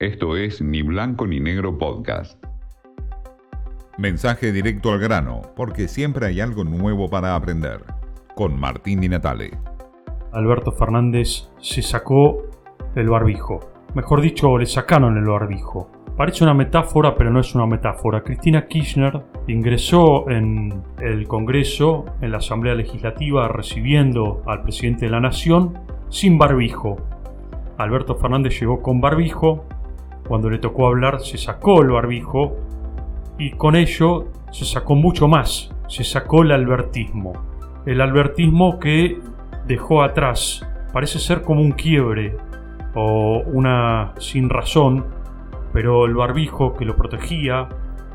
Esto es Ni Blanco ni Negro Podcast. Mensaje directo al grano, porque siempre hay algo nuevo para aprender. Con Martín Di Natale. Alberto Fernández se sacó el barbijo. Mejor dicho, le sacaron el barbijo. Parece una metáfora, pero no es una metáfora. Cristina Kirchner ingresó en el Congreso, en la Asamblea Legislativa, recibiendo al presidente de la Nación sin barbijo. Alberto Fernández llegó con barbijo, cuando le tocó hablar se sacó el barbijo y con ello se sacó mucho más, se sacó el albertismo. El albertismo que dejó atrás, parece ser como un quiebre o una sin razón, pero el barbijo que lo protegía,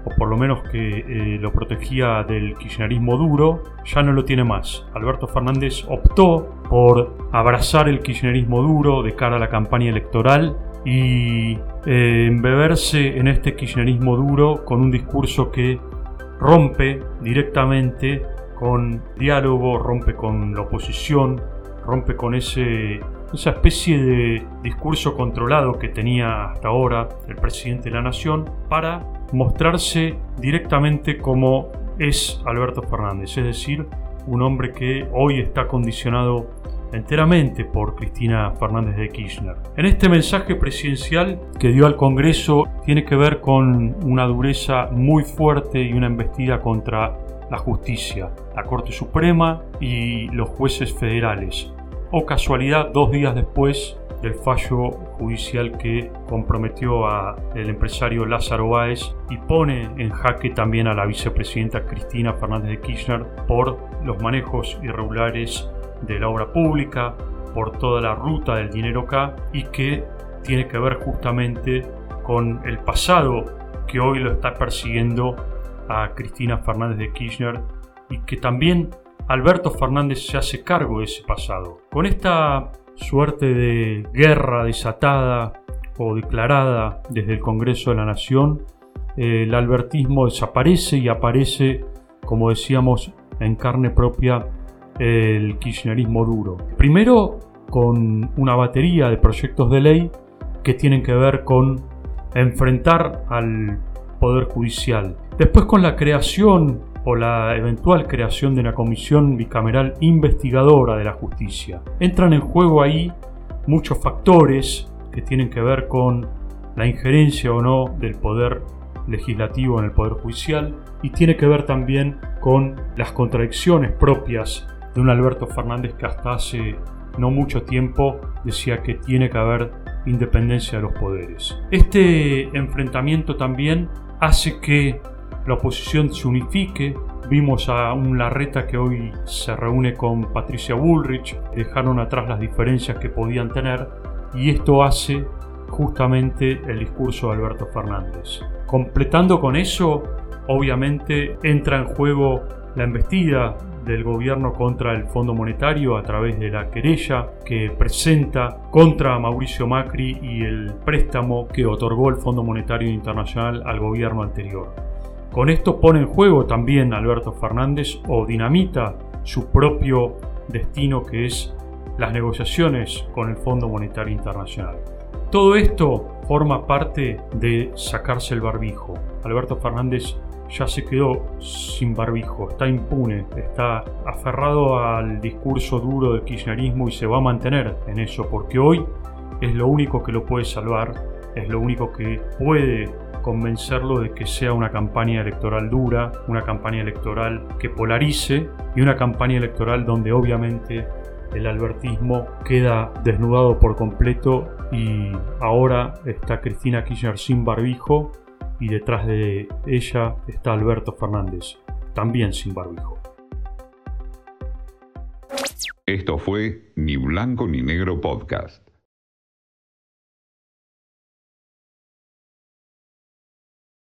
o por lo menos que eh, lo protegía del kirchnerismo duro, ya no lo tiene más. Alberto Fernández optó por abrazar el kirchnerismo duro de cara a la campaña electoral y eh, embeberse en este kirchnerismo duro con un discurso que rompe directamente con diálogo, rompe con la oposición, rompe con ese, esa especie de discurso controlado que tenía hasta ahora el presidente de la nación para mostrarse directamente como es Alberto Fernández, es decir, un hombre que hoy está condicionado enteramente por Cristina Fernández de Kirchner. En este mensaje presidencial que dio al Congreso tiene que ver con una dureza muy fuerte y una embestida contra la justicia, la Corte Suprema y los jueces federales. O casualidad, dos días después del fallo judicial que comprometió al empresario Lázaro Báez y pone en jaque también a la vicepresidenta Cristina Fernández de Kirchner por los manejos irregulares de la obra pública, por toda la ruta del dinero acá y que tiene que ver justamente con el pasado que hoy lo está persiguiendo a Cristina Fernández de Kirchner y que también Alberto Fernández se hace cargo de ese pasado. Con esta suerte de guerra desatada o declarada desde el Congreso de la Nación, el albertismo desaparece y aparece, como decíamos, en carne propia el kirchnerismo duro. Primero con una batería de proyectos de ley que tienen que ver con enfrentar al Poder Judicial. Después con la creación o la eventual creación de una comisión bicameral investigadora de la justicia. Entran en juego ahí muchos factores que tienen que ver con la injerencia o no del poder legislativo en el poder judicial y tiene que ver también con las contradicciones propias de un Alberto Fernández que hasta hace no mucho tiempo decía que tiene que haber independencia de los poderes. Este enfrentamiento también hace que la oposición se unifique. Vimos a un Larreta que hoy se reúne con Patricia Bullrich, dejaron atrás las diferencias que podían tener y esto hace justamente el discurso de Alberto Fernández. Completando con eso, obviamente entra en juego la embestida del gobierno contra el Fondo Monetario a través de la querella que presenta contra Mauricio Macri y el préstamo que otorgó el Fondo Monetario Internacional al gobierno anterior. Con esto pone en juego también Alberto Fernández o dinamita su propio destino que es las negociaciones con el Fondo Monetario Internacional. Todo esto forma parte de sacarse el barbijo. Alberto Fernández ya se quedó sin barbijo, está impune, está aferrado al discurso duro del kirchnerismo y se va a mantener en eso, porque hoy es lo único que lo puede salvar, es lo único que puede convencerlo de que sea una campaña electoral dura, una campaña electoral que polarice y una campaña electoral donde obviamente el albertismo queda desnudado por completo y ahora está Cristina Kirchner sin barbijo y detrás de ella está Alberto Fernández, también sin barbijo. Esto fue Ni Blanco ni Negro Podcast.